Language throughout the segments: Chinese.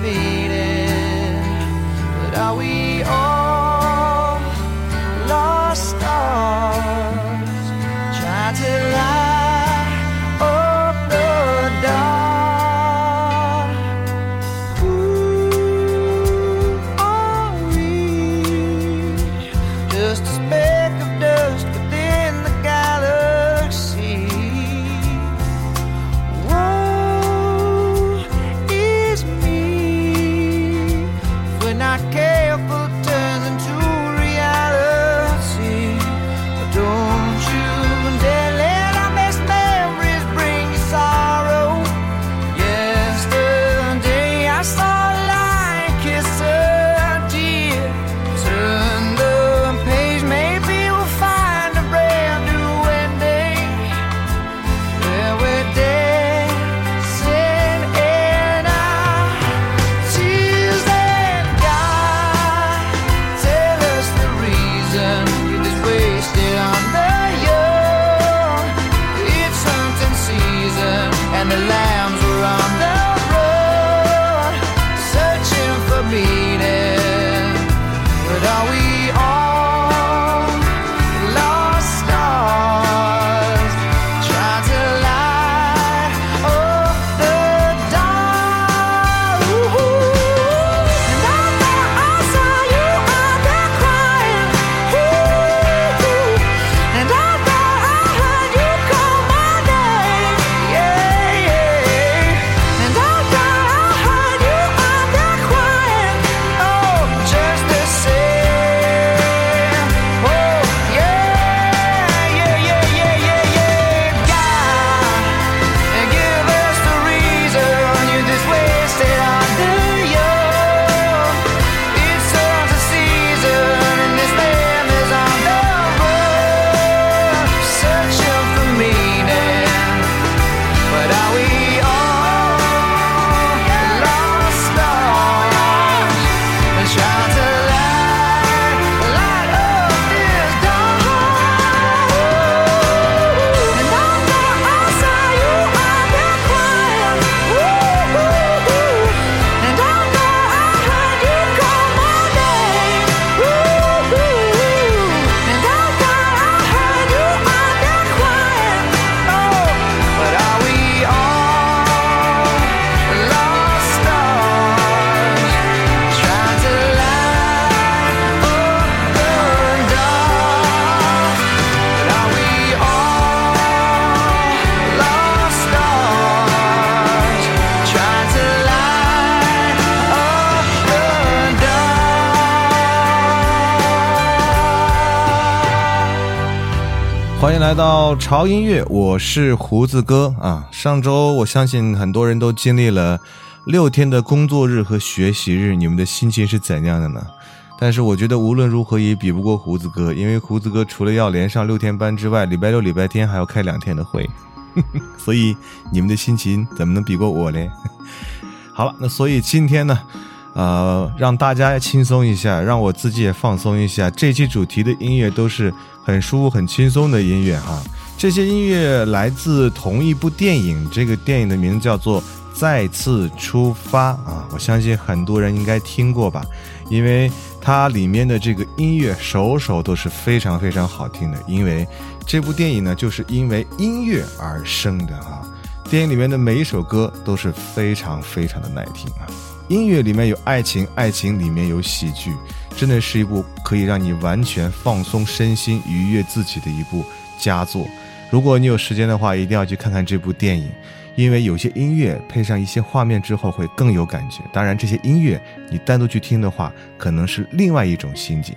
me. 欢迎来到潮音乐，我是胡子哥啊。上周我相信很多人都经历了六天的工作日和学习日，你们的心情是怎样的呢？但是我觉得无论如何也比不过胡子哥，因为胡子哥除了要连上六天班之外，礼拜六、礼拜天还要开两天的会，所以你们的心情怎么能比过我嘞？好了，那所以今天呢，呃，让大家轻松一下，让我自己也放松一下。这期主题的音乐都是很舒服、很轻松的音乐哈。这些音乐来自同一部电影，这个电影的名字叫做《再次出发》啊，我相信很多人应该听过吧，因为它里面的这个音乐首首都是非常非常好听的，因为这部电影呢，就是因为音乐而生的啊。电影里面的每一首歌都是非常非常的耐听啊！音乐里面有爱情，爱情里面有喜剧，真的是一部可以让你完全放松身心、愉悦自己的一部佳作。如果你有时间的话，一定要去看看这部电影，因为有些音乐配上一些画面之后会更有感觉。当然，这些音乐你单独去听的话，可能是另外一种心境。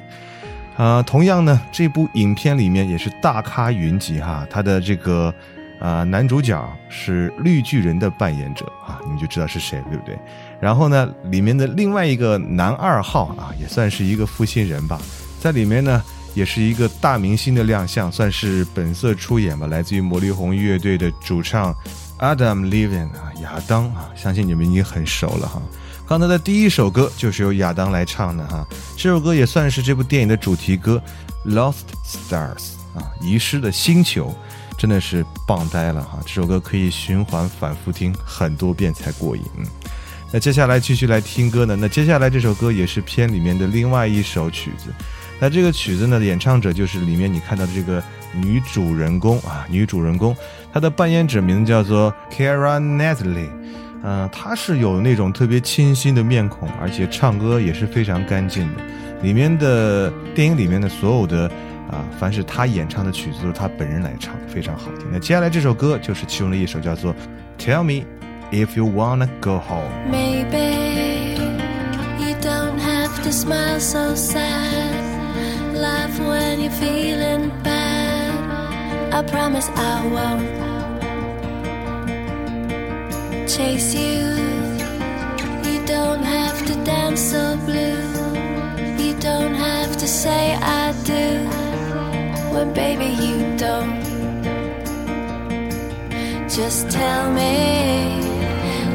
啊，同样呢，这部影片里面也是大咖云集哈，他的这个。啊，男主角是绿巨人的扮演者啊，你们就知道是谁，对不对？然后呢，里面的另外一个男二号啊，也算是一个负心人吧，在里面呢，也是一个大明星的亮相，算是本色出演吧。来自于魔力红乐队的主唱 Adam Levin 啊，亚当啊，相信你们已经很熟了哈。刚才的第一首歌就是由亚当来唱的哈，这首歌也算是这部电影的主题歌《Lost Stars》啊，遗失的星球。真的是棒呆了哈！这首歌可以循环反复听很多遍才过瘾。那接下来继续来听歌呢？那接下来这首歌也是片里面的另外一首曲子。那这个曲子呢，演唱者就是里面你看到的这个女主人公啊，女主人公她的扮演者名字叫做 Kara n a t a l i e 嗯，她是有那种特别清新的面孔，而且唱歌也是非常干净的。里面的电影里面的所有的。啊，凡是他演唱的曲子都是他本人来唱，非常好听。那接下来这首歌就是其中的一首，叫做《Tell Me If You Wanna Go home. Maybe you don't have to smile so sad. Laugh when you're feeling bad. I promise I won't chase you. You don't have to dance so blue. You don't have to say I do when baby you don't. Just tell me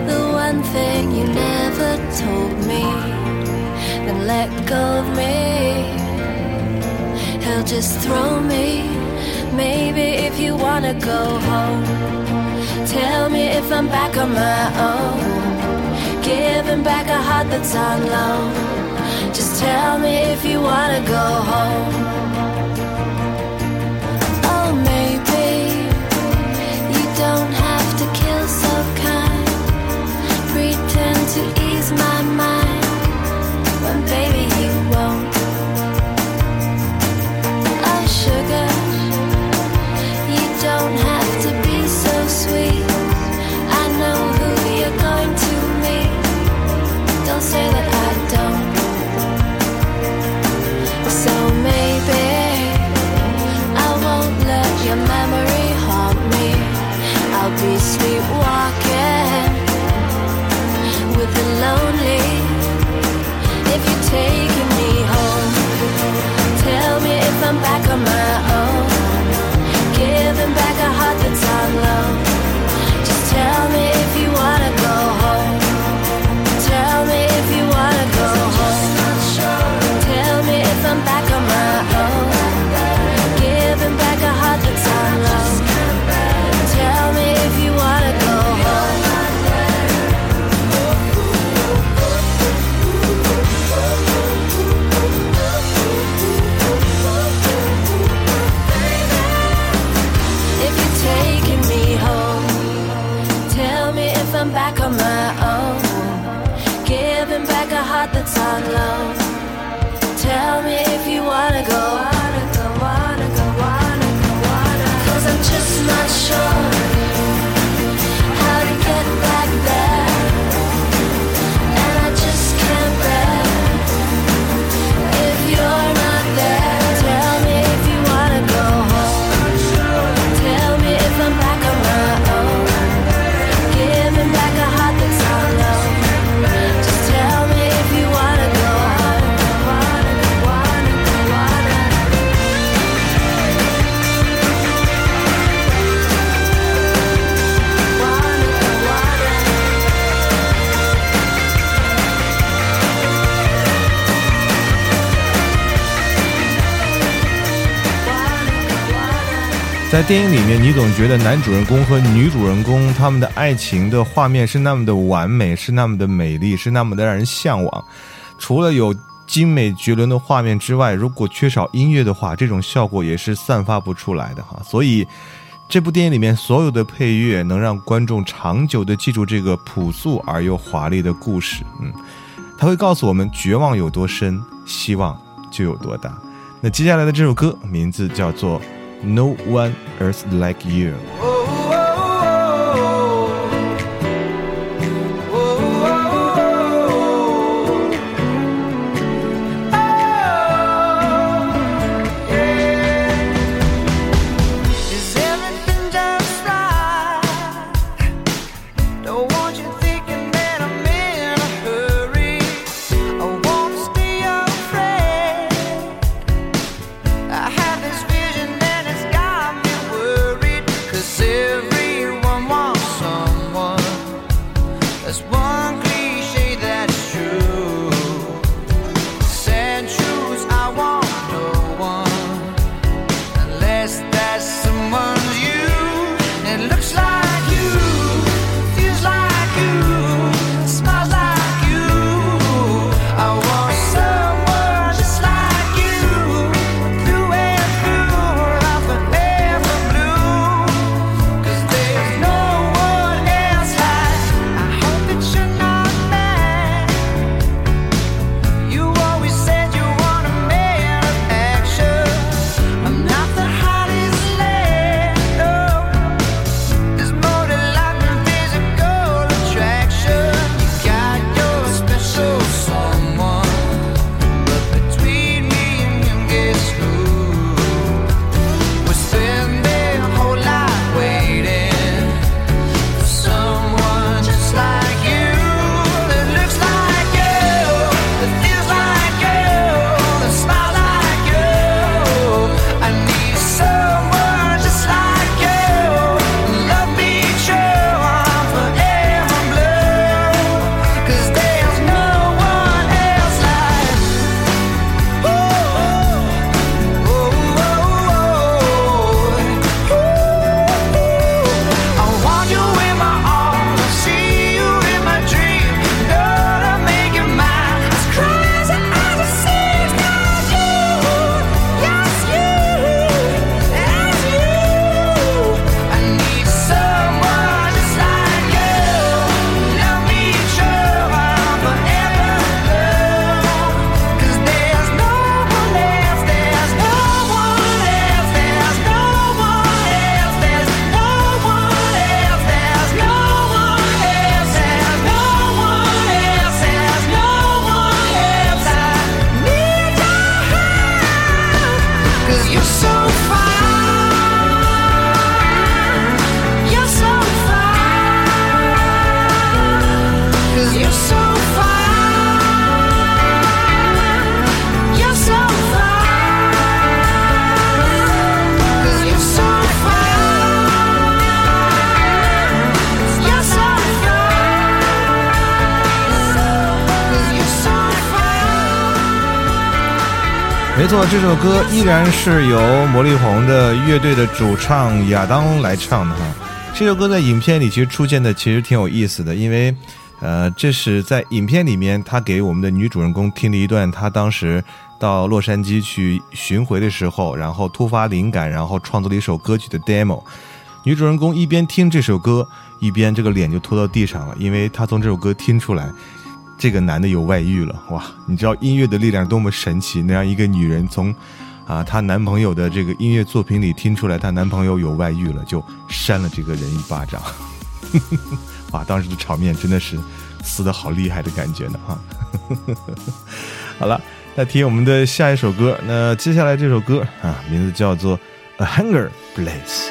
the one thing you never told me, then let go of me. He'll just throw me. Maybe if you wanna go home, tell me if I'm back on my own. Giving back a heart that's on loan. Just tell me if you wanna go home. Heart that's on. 在电影里面，你总觉得男主人公和女主人公他们的爱情的画面是那么的完美，是那么的美丽，是那么的让人向往。除了有精美绝伦的画面之外，如果缺少音乐的话，这种效果也是散发不出来的哈。所以，这部电影里面所有的配乐能让观众长久的记住这个朴素而又华丽的故事。嗯，它会告诉我们绝望有多深，希望就有多大。那接下来的这首歌名字叫做。No one else like you. 这首歌依然是由魔力红的乐队的主唱亚当来唱的哈。这首歌在影片里其实出现的其实挺有意思的，因为，呃，这是在影片里面他给我们的女主人公听了一段他当时到洛杉矶去巡回的时候，然后突发灵感，然后创作了一首歌曲的 demo。女主人公一边听这首歌，一边这个脸就拖到地上了，因为她从这首歌听出来，这个男的有外遇了。哇，你知道音乐的力量多么神奇，能让一个女人从啊她男朋友的这个音乐作品里听出来她男朋友有外遇了，就扇了这个人一巴掌。哇，当时的场面真的是撕的好厉害的感觉呢哈。好了，那听我们的下一首歌，那接下来这首歌啊，名字叫做《A Hunger Blaze》。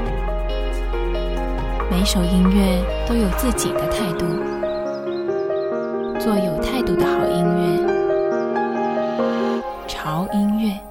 每首音乐都有自己的态度，做有态度的好音乐，潮音乐。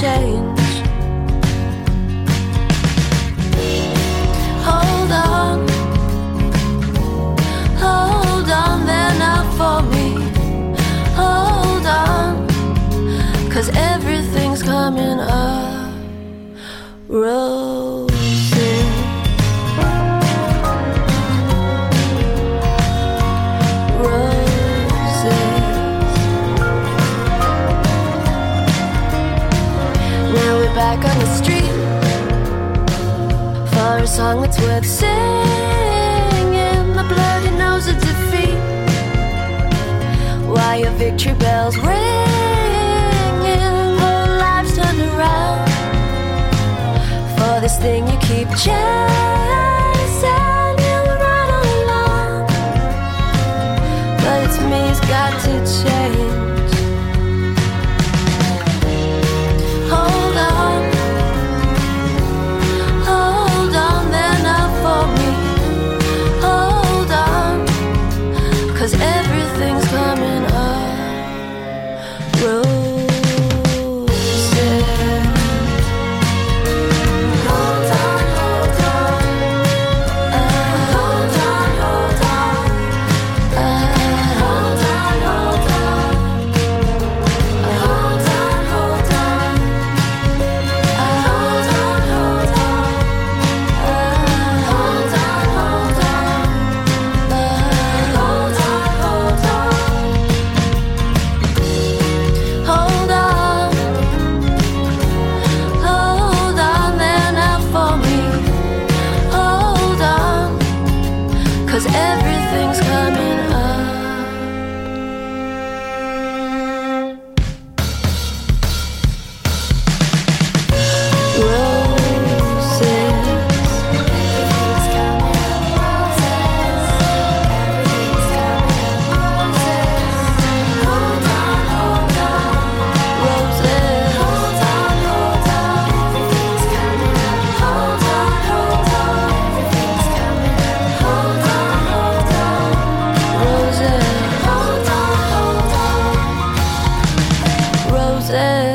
Change. Hold on, hold on there now for me. Hold on, cause everything's coming up. Roses. Song that's worth singing. The bloody nose of defeat. Why your victory bells ringing? Whole lives turned around for this thing you keep chasing. You all along, but it's me's got to change. Everything's coming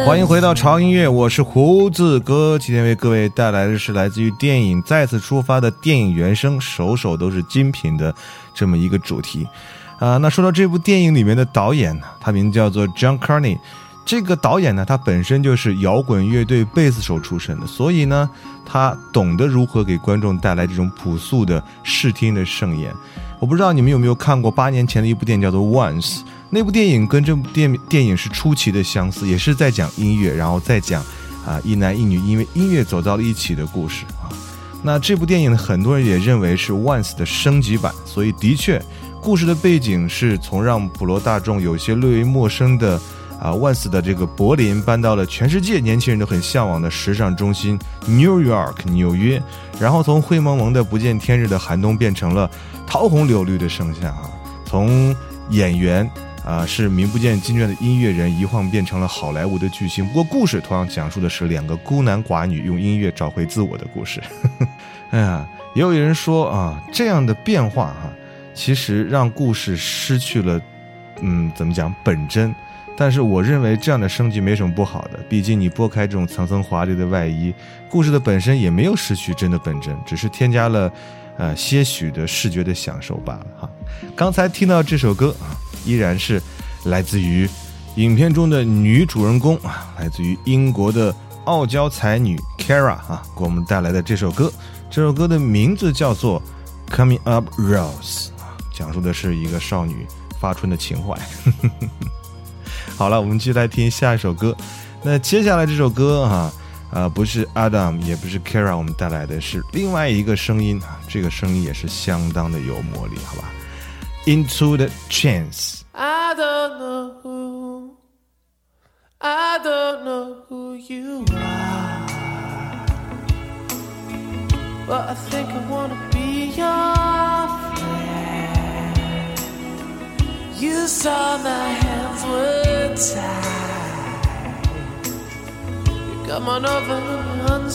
欢迎回到潮音乐，我是胡子哥。今天为各位带来的是来自于电影《再次出发》的电影原声，首首都是精品的这么一个主题。啊、那说到这部电影里面的导演呢，他名字叫做 John Carney。这个导演呢，他本身就是摇滚乐队贝斯手出身的，所以呢，他懂得如何给观众带来这种朴素的视听的盛宴。我不知道你们有没有看过八年前的一部电影叫做《Once》，那部电影跟这部电电影是出奇的相似，也是在讲音乐，然后再讲啊一男一女因为音乐走到了一起的故事啊。那这部电影呢，很多人也认为是《Once》的升级版，所以的确，故事的背景是从让普罗大众有些略微陌生的啊 Once 的这个柏林搬到了全世界年轻人都很向往的时尚中心 New York 纽约，然后从灰蒙蒙的不见天日的寒冬变成了桃红柳绿的盛夏啊，从演员。啊，是名不见经传的音乐人，一晃变成了好莱坞的巨星。不过，故事同样讲述的是两个孤男寡女用音乐找回自我的故事。哎呀，也有人说啊，这样的变化哈、其实让故事失去了，嗯，怎么讲本真。但是我认为这样的升级没什么不好的，毕竟你拨开这种层层华丽的外衣，故事的本身也没有失去真的本真，只是添加了，呃，些许的视觉的享受罢了哈。刚才听到这首歌啊，依然是来自于影片中的女主人公啊，来自于英国的傲娇才女 Kara 啊，给我们带来的这首歌。这首歌的名字叫做《Coming Up Rose》，啊讲述的是一个少女发春的情怀。呵呵呵 好了，我们继续来听下一首歌。那接下来这首歌哈、啊，不是 Adam，也不是 Kara，我们带来的是另外一个声音啊，这个声音也是相当的有魔力，好吧？Into the Chance。 I don't know who, I don't know who you are, but I think I wanna be your friend. You saw my hands were You come on over and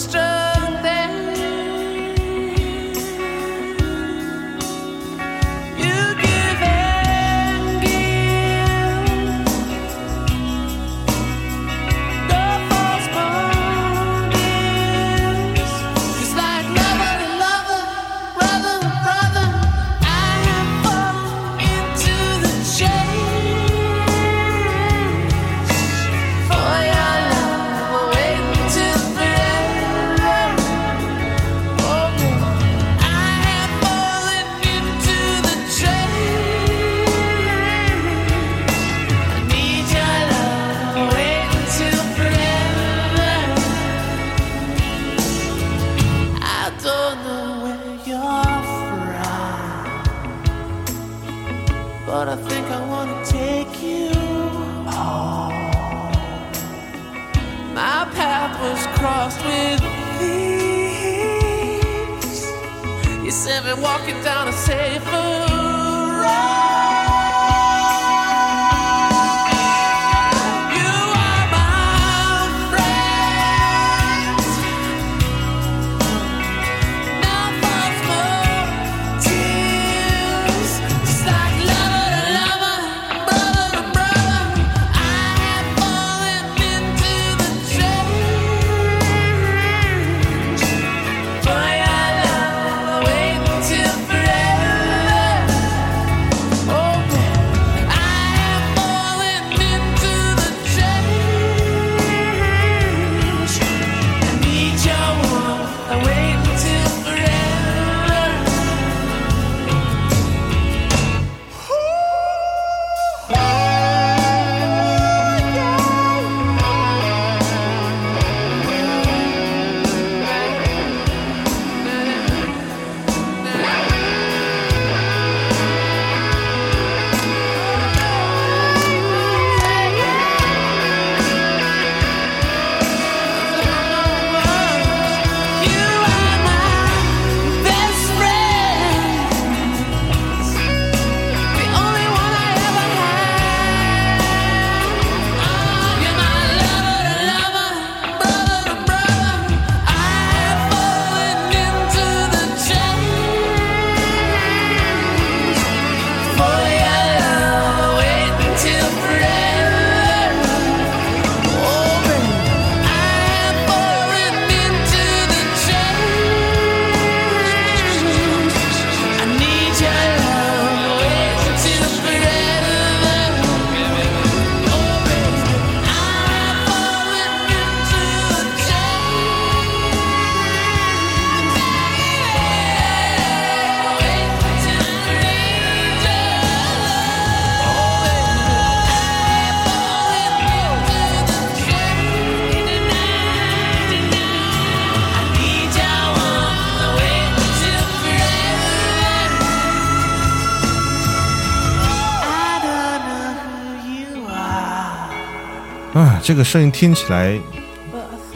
这个声音听起来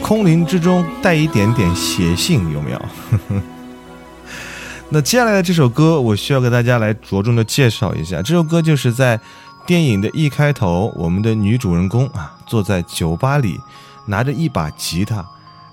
空灵之中带一点点血性，有没有？那接下来的这首歌，我需要给大家来着重的介绍一下。这首歌就是在电影的一开头，我们的女主人公啊坐在酒吧里，拿着一把吉他，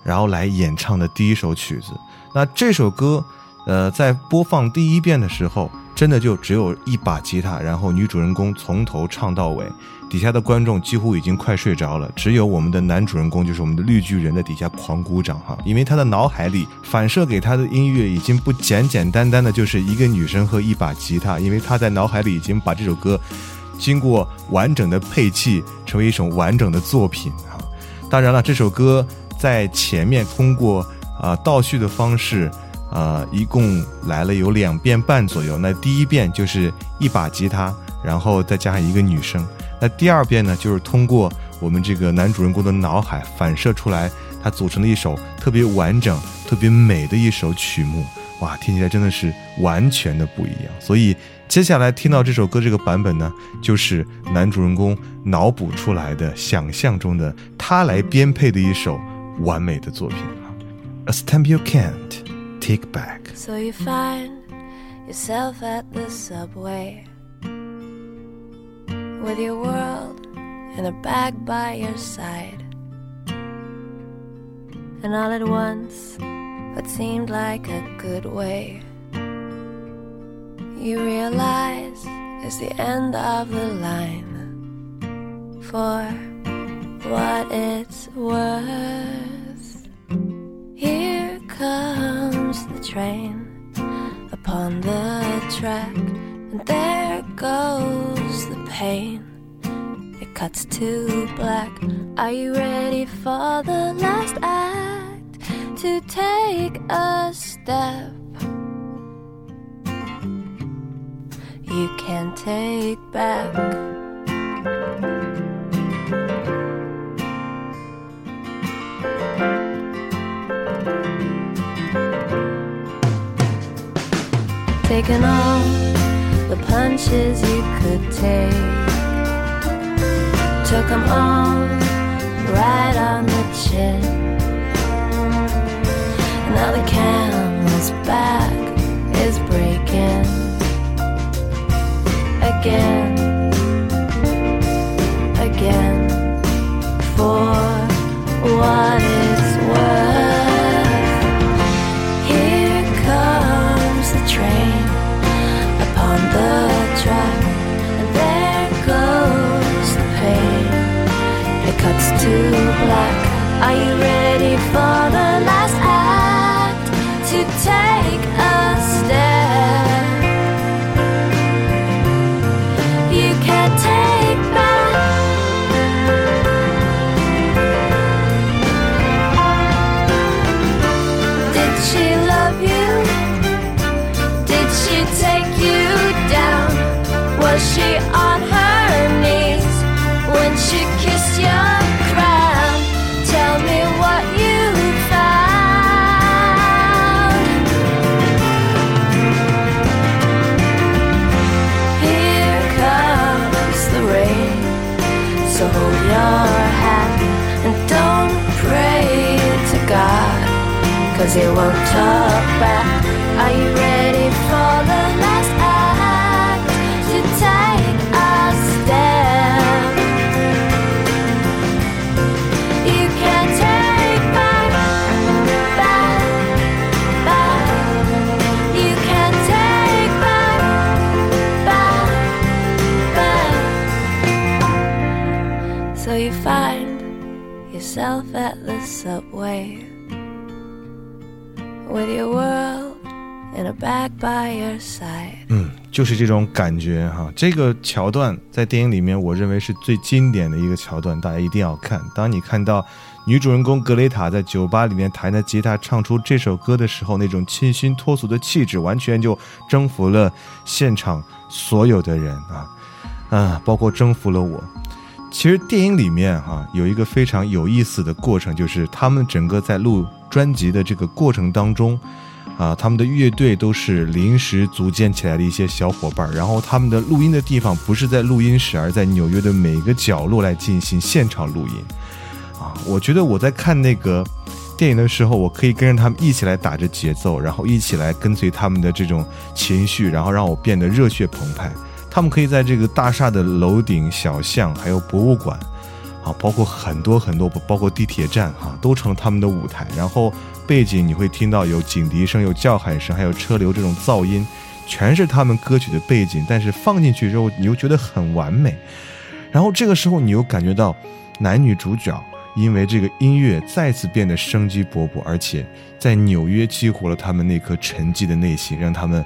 然后来演唱的第一首曲子。那这首歌，呃，在播放第一遍的时候，真的就只有一把吉他，然后女主人公从头唱到尾，底下的观众几乎已经快睡着了，只有我们的男主人公，就是我们的绿巨人在底下狂鼓掌哈，因为他的脑海里反射给他的音乐已经不简简单单的就是一个女生和一把吉他，因为他在脑海里已经把这首歌经过完整的配器，成为一首完整的作品哈。当然了，这首歌在前面通过啊、倒叙的方式。呃，一共来了有两遍半左右。那第一遍就是一把吉他，然后再加上一个女生。那第二遍呢，就是通过我们这个男主人公的脑海反射出来，它组成了一首特别完整、特别美的一首曲目。哇，听起来真的是完全的不一样。所以接下来听到这首歌这个版本呢，就是男主人公脑补出来的、想象中的他来编配的一首完美的作品啊。A stamp you can't take back。So you find yourself at the subway with your world in a bag by your side. And all at once, what seemed like a good way, you realize is the end of the line. For what it's worth. Here comes train upon the track, and there goes the pain. It cuts to black. Are you ready for the last act? To take a step you can take back. Taking all the punches you could take. Took 'em all right on the chin. Now the camel's back is breaking again cause he won't talk back. Are you ready for the last act? To take a step. You can't take back, back, back. You can't take back, back, back. So you find yourself at the subway 嗯，就是这种感觉哈。这个桥段在电影里面，我认为是最经典的一个桥段，大家一定要看。当你看到女主人公格雷塔在酒吧里面弹着吉他唱出这首歌的时候，那种清新脱俗的气质，完全就征服了现场所有的人啊啊，包括征服了我。其实电影里面哈、有一个非常有意思的过程，就是他们整个在录专辑的这个过程当中，啊，他们的乐队都是临时组建起来的一些小伙伴儿，然后他们的录音的地方不是在录音室，而在纽约的每个角落来进行现场录音。啊，我觉得我在看那个电影的时候，我可以跟着他们一起来打着节奏，然后一起来跟随他们的这种情绪，然后让我变得热血澎湃。他们可以在这个大厦的楼顶、小巷，还有博物馆，啊，包括很多很多，包括地铁站哈、都成了他们的舞台。然后背景你会听到有警笛声、有叫喊声，还有车流这种噪音，全是他们歌曲的背景。但是放进去之后，你又觉得很完美。然后这个时候，你又感觉到男女主角因为这个音乐再次变得生机勃勃，而且在纽约激活了他们那颗沉寂的内心，让他们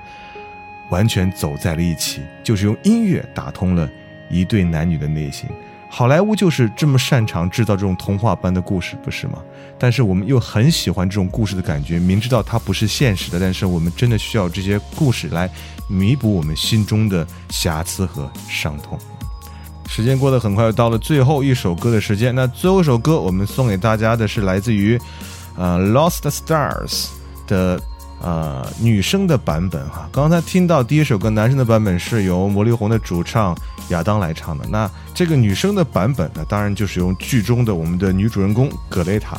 完全走在了一起，就是用音乐打通了一对男女的内心。好莱坞就是这么擅长制造这种童话般的故事，不是吗？但是我们又很喜欢这种故事的感觉，明知道它不是现实的，但是我们真的需要这些故事来弥补我们心中的瑕疵和伤痛。时间过得很快，又到了最后一首歌的时间。那最后一首歌，我们送给大家的是来自于呃 Lost Stars 的呃女生的版本哈。刚才听到第一首歌男生的版本是由魔力红的主唱亚当来唱的，那这个女生的版本呢，当然就是用剧中的我们的女主人公葛雷塔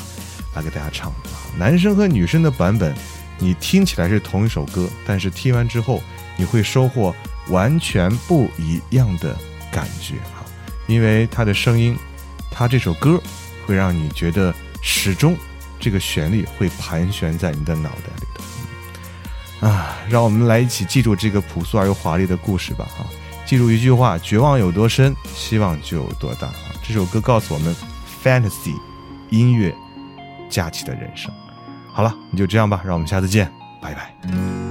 来给大家唱的。男生和女生的版本，你听起来是同一首歌，但是听完之后，你会收获完全不一样的感觉哈，因为他的声音，他这首歌会让你觉得始终这个旋律会盘旋在你的脑袋里头。啊，让我们来一起记住这个朴素而又华丽的故事吧啊！记住一句话：绝望有多深，希望就有多大啊！这首歌告诉我们，fantasy 音乐架起的人生。好了，你就这样吧，让我们下次见，拜拜。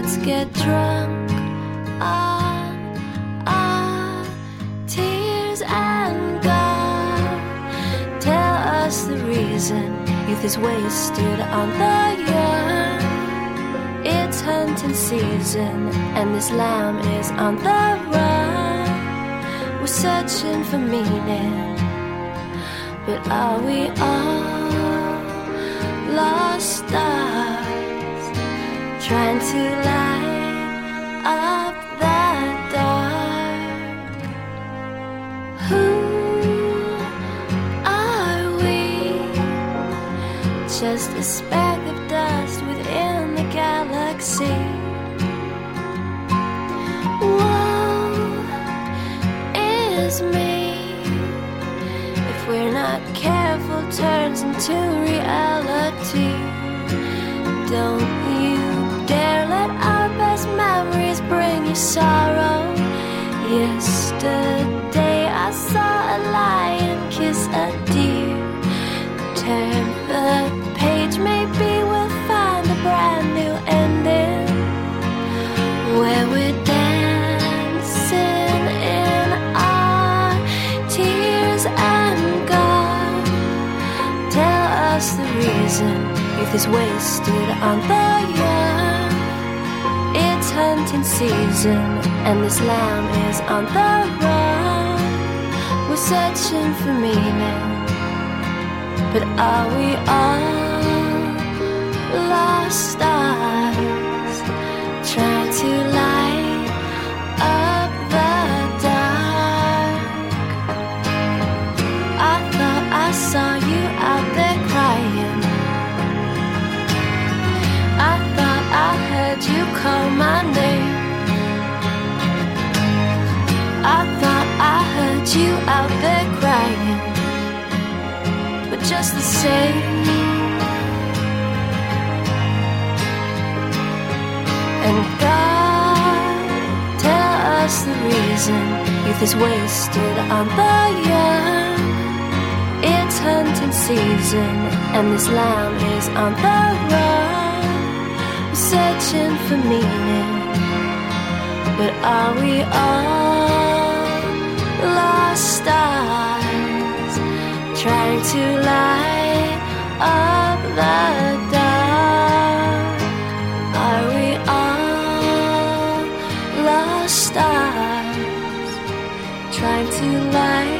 Let's get drunk on our tears and God. Tell us the reason youth is wasted on the young. It's hunting season, and this lamb is on the run. We're searching for meaning, but are we all lost stars trying to light up that dark? Who are we? Just a speck of dust within the galaxy. Woe is me if we're not careful, turns into reality. Don't let our best memories bring you sorrow. Yesterday I saw a lion kiss a deer. Turn the page, maybe we'll find a brand new ending where we're dancing in our tears and God. Tell us the reason youth is wasted on the young. Hunting season, and this lamb is on the run. We're searching for meaning. But are we all lost stars trying to light up the dark? I thought I saw you out there crying. I thought I heard you call my name. You out there crying but just the same. And God, tell us the reason youth is wasted on the young. It's hunting season, and this lamb is on the run, searching for meaning. But are we all stars trying to light up the dark? Are we all lost stars trying to light